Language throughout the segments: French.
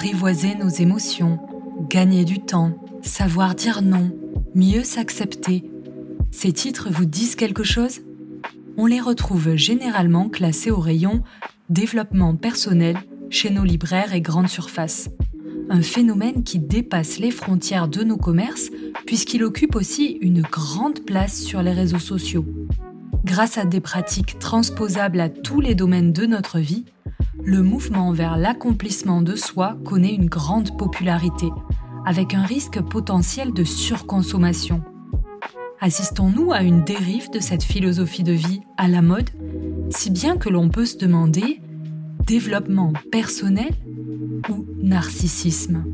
Apprivoiser nos émotions, gagner du temps, savoir dire non, mieux s'accepter. Ces titres vous disent quelque chose? On les retrouve généralement classés au rayon développement personnel chez nos libraires et grandes surfaces. Un phénomène qui dépasse les frontières de nos commerces puisqu'il occupe aussi une grande place sur les réseaux sociaux. Grâce à des pratiques transposables à tous les domaines de notre vie, le mouvement vers l'accomplissement de soi connaît une grande popularité, avec un risque potentiel de surconsommation. Assistons-nous à une dérive de cette philosophie de vie à la mode, si bien que l'on peut se demander développement personnel ou narcissisme?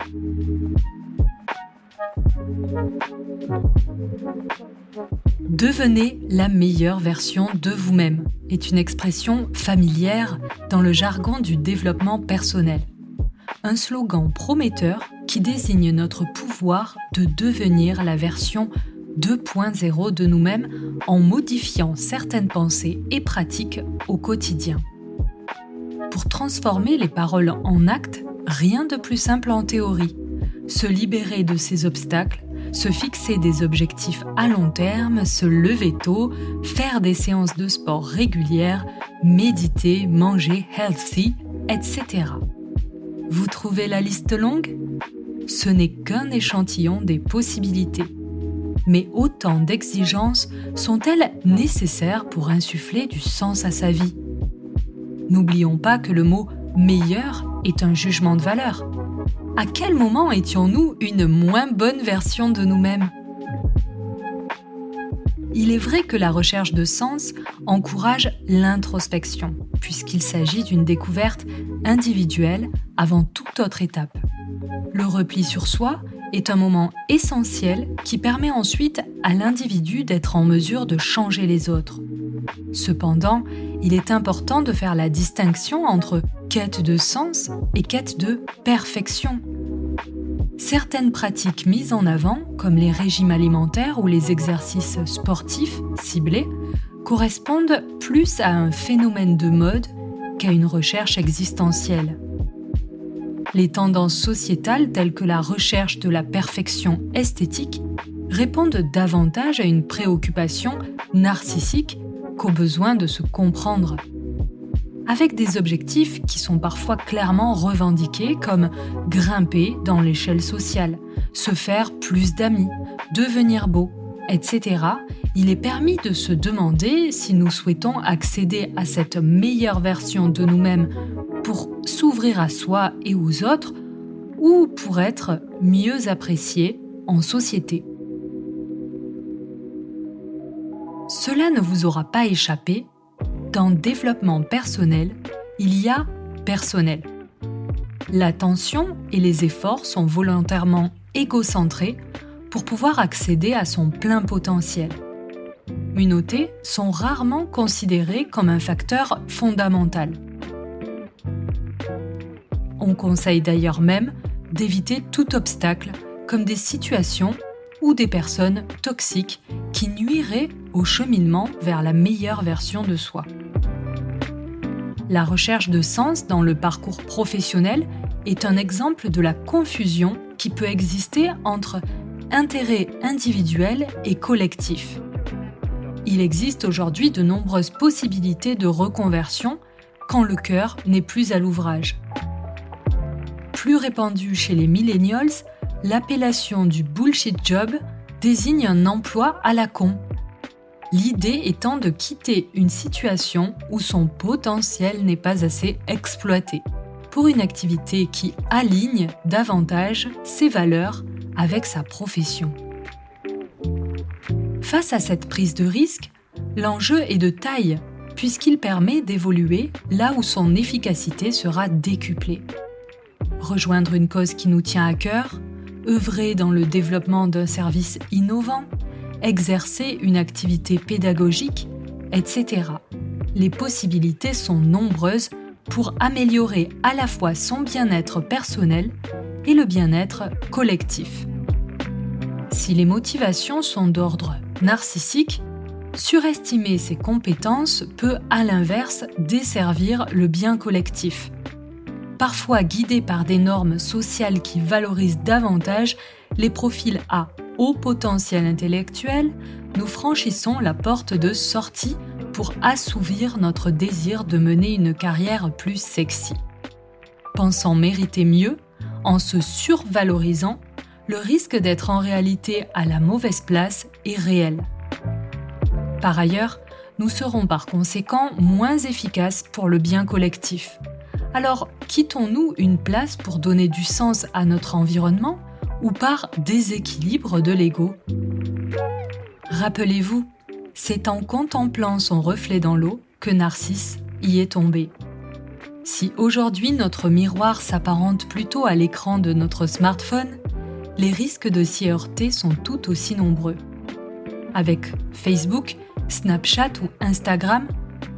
Devenez la meilleure version de vous-même est une expression familière dans le jargon du développement personnel. Un slogan prometteur qui désigne notre pouvoir de devenir la version 2.0 de nous-mêmes en modifiant certaines pensées et pratiques au quotidien. Pour transformer les paroles en actes, rien de plus simple en théorie. Se libérer de ces obstacles se fixer des objectifs à long terme, se lever tôt, faire des séances de sport régulières, méditer, manger healthy, etc. Vous trouvez la liste longue? Ce n'est qu'un échantillon des possibilités. Mais autant d'exigences sont-elles nécessaires pour insuffler du sens à sa vie? N'oublions pas que le mot meilleur est un jugement de valeur à quel moment étions-nous une moins bonne version de nous-mêmes? Il est vrai que la recherche de sens encourage l'introspection, puisqu'il s'agit d'une découverte individuelle avant toute autre étape. Le repli sur soi est un moment essentiel qui permet ensuite à l'individu d'être en mesure de changer les autres. Cependant, il est important de faire la distinction entre quête de sens et quête de perfection. Certaines pratiques mises en avant, comme les régimes alimentaires ou les exercices sportifs ciblés, correspondent plus à un phénomène de mode qu'à une recherche existentielle. Les tendances sociétales telles que la recherche de la perfection esthétique répondent davantage à une préoccupation narcissique qu'au besoin de se comprendre avec des objectifs qui sont parfois clairement revendiqués comme grimper dans l'échelle sociale, se faire plus d'amis, devenir beau, etc., il est permis de se demander si nous souhaitons accéder à cette meilleure version de nous-mêmes pour s'ouvrir à soi et aux autres ou pour être mieux appréciés en société. Cela ne vous aura pas échappé, dans développement personnel, il y a personnel. L'attention et les efforts sont volontairement égocentrés pour pouvoir accéder à son plein potentiel. Communautés sont rarement considérées comme un facteur fondamental. On conseille d'ailleurs même d'éviter tout obstacle, comme des situations ou des personnes toxiques qui nuiraient au cheminement vers la meilleure version de soi. La recherche de sens dans le parcours professionnel est un exemple de la confusion qui peut exister entre intérêt individuel et collectif. Il existe aujourd'hui de nombreuses possibilités de reconversion quand le cœur n'est plus à l'ouvrage. Plus répandu chez les millennials, l'appellation du bullshit job désigne un emploi à la con L'idée étant de quitter une situation où son potentiel n'est pas assez exploité, pour une activité qui aligne davantage ses valeurs avec sa profession. Face à cette prise de risque, l'enjeu est de taille, puisqu'il permet d'évoluer là où son efficacité sera décuplée. rejoindre une cause qui nous tient à cœur, œuvrer dans le développement d'un service innovant, exercer une activité pédagogique, etc. Les possibilités sont nombreuses pour améliorer à la fois son bien-être personnel et le bien-être collectif. Si les motivations sont d'ordre narcissique, surestimer ses compétences peut à l'inverse desservir le bien collectif. Parfois guidés par des normes sociales qui valorisent davantage les profils à haut potentiel intellectuel, nous franchissons la porte de sortie pour assouvir notre désir de mener une carrière plus sexy. Pensant mériter mieux, en se survalorisant, le risque d'être en réalité à la mauvaise place est réel. Par ailleurs, nous serons par conséquent moins efficaces pour le bien collectif. Alors, quittons-nous une place pour donner du sens à notre environnement ou par déséquilibre de l'ego Rappelez-vous, c'est en contemplant son reflet dans l'eau que Narcisse y est tombé. Si aujourd'hui notre miroir s'apparente plutôt à l'écran de notre smartphone, les risques de s'y heurter sont tout aussi nombreux. Avec Facebook, Snapchat ou Instagram,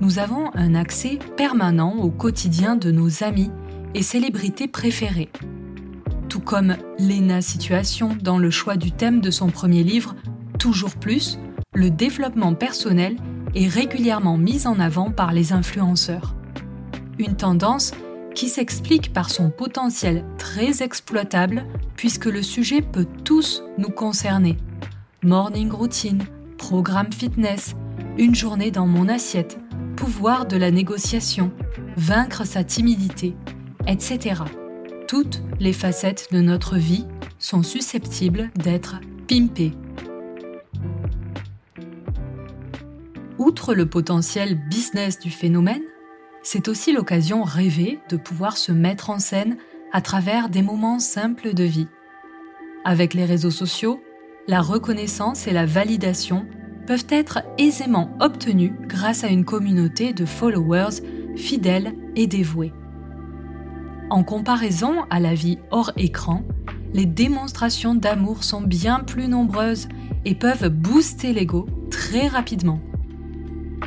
nous avons un accès permanent au quotidien de nos amis et célébrités préférées. Tout comme Lena Situation dans le choix du thème de son premier livre, Toujours plus, le développement personnel est régulièrement mis en avant par les influenceurs une tendance qui s'explique par son potentiel très exploitable puisque le sujet peut tous nous concerner. Morning routine, programme fitness, une journée dans mon assiette, pouvoir de la négociation, vaincre sa timidité, etc. Toutes les facettes de notre vie sont susceptibles d'être pimpées. Outre le potentiel business du phénomène, c'est aussi l'occasion rêvée de pouvoir se mettre en scène à travers des moments simples de vie. Avec les réseaux sociaux, la reconnaissance et la validation peuvent être aisément obtenues grâce à une communauté de followers fidèles et dévoués. En comparaison à la vie hors écran, les démonstrations d'amour sont bien plus nombreuses et peuvent booster l'ego très rapidement.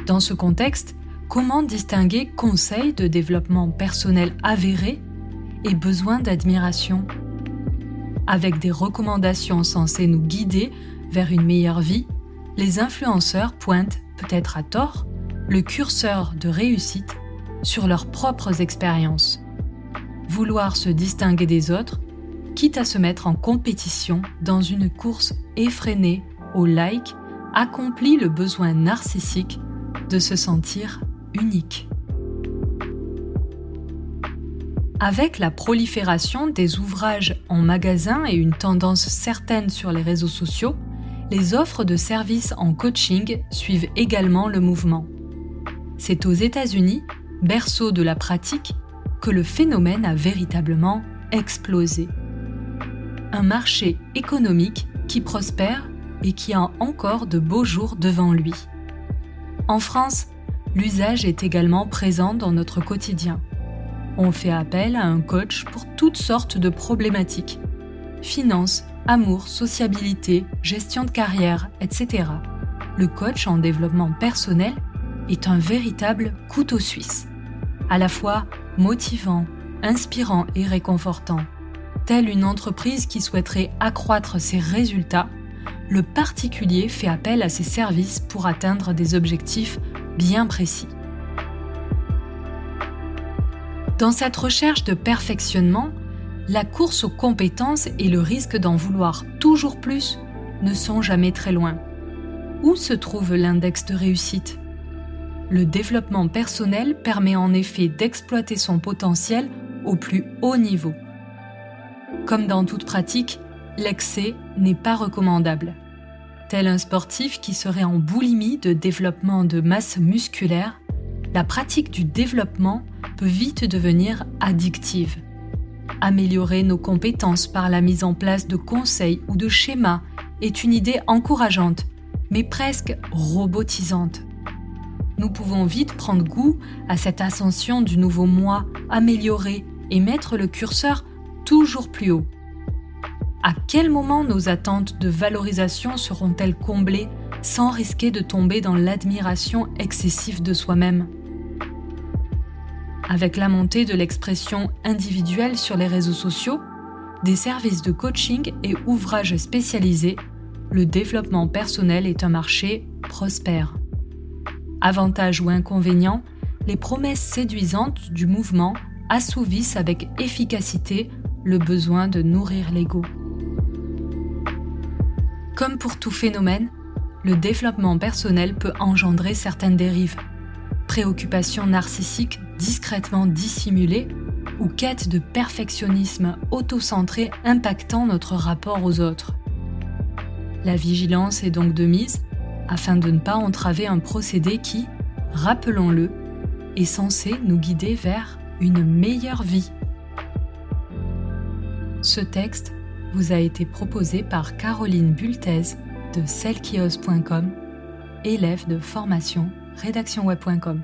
Dans ce contexte, Comment distinguer conseils de développement personnel avérés et besoin d'admiration? Avec des recommandations censées nous guider vers une meilleure vie, les influenceurs pointent, peut-être à tort, le curseur de réussite sur leurs propres expériences. Vouloir se distinguer des autres, quitte à se mettre en compétition dans une course effrénée au like, accomplit le besoin narcissique de se sentir unique. Avec la prolifération des ouvrages en magasin et une tendance certaine sur les réseaux sociaux, les offres de services en coaching suivent également le mouvement. C'est aux États-Unis, berceau de la pratique, que le phénomène a véritablement explosé. Un marché économique qui prospère et qui a encore de beaux jours devant lui. En France, l'usage est également présent dans notre quotidien. On fait appel à un coach pour toutes sortes de problématiques. Finances, amour, sociabilité, gestion de carrière, etc. Le coach en développement personnel est un véritable couteau suisse. À la fois motivant, inspirant et réconfortant. Telle une entreprise qui souhaiterait accroître ses résultats, le particulier fait appel à ses services pour atteindre des objectifs bien précis. Dans cette recherche de perfectionnement, la course aux compétences et le risque d'en vouloir toujours plus ne sont jamais très loin. Où se trouve l'index de réussite? Le développement personnel permet en effet d'exploiter son potentiel au plus haut niveau. Comme dans toute pratique, l'excès n'est pas recommandable. Tel un sportif qui serait en boulimie de développement de masse musculaire, la pratique du développement peut vite devenir addictive. Améliorer nos compétences par la mise en place de conseils ou de schémas est une idée encourageante, mais presque robotisante. Nous pouvons vite prendre goût à cette ascension du nouveau moi amélioré et mettre le curseur toujours plus haut. À quel moment nos attentes de valorisation seront-elles comblées sans risquer de tomber dans l'admiration excessive de soi-même? Avec la montée de l'expression individuelle sur les réseaux sociaux, des services de coaching et ouvrages spécialisés, le développement personnel est un marché prospère. Avantages ou inconvénients, les promesses séduisantes du mouvement assouvissent avec efficacité le besoin de nourrir l'ego. Comme pour tout phénomène, le développement personnel peut engendrer certaines dérives. Préoccupations narcissiques discrètement dissimulées ou quête de perfectionnisme autocentré impactant notre rapport aux autres. La vigilance est donc de mise afin de ne pas entraver un procédé qui, rappelons-le, est censé nous guider vers une meilleure vie. Ce texte vous a été proposé par Caroline Bultez de selkios.com, élève de formation rédactionweb.com.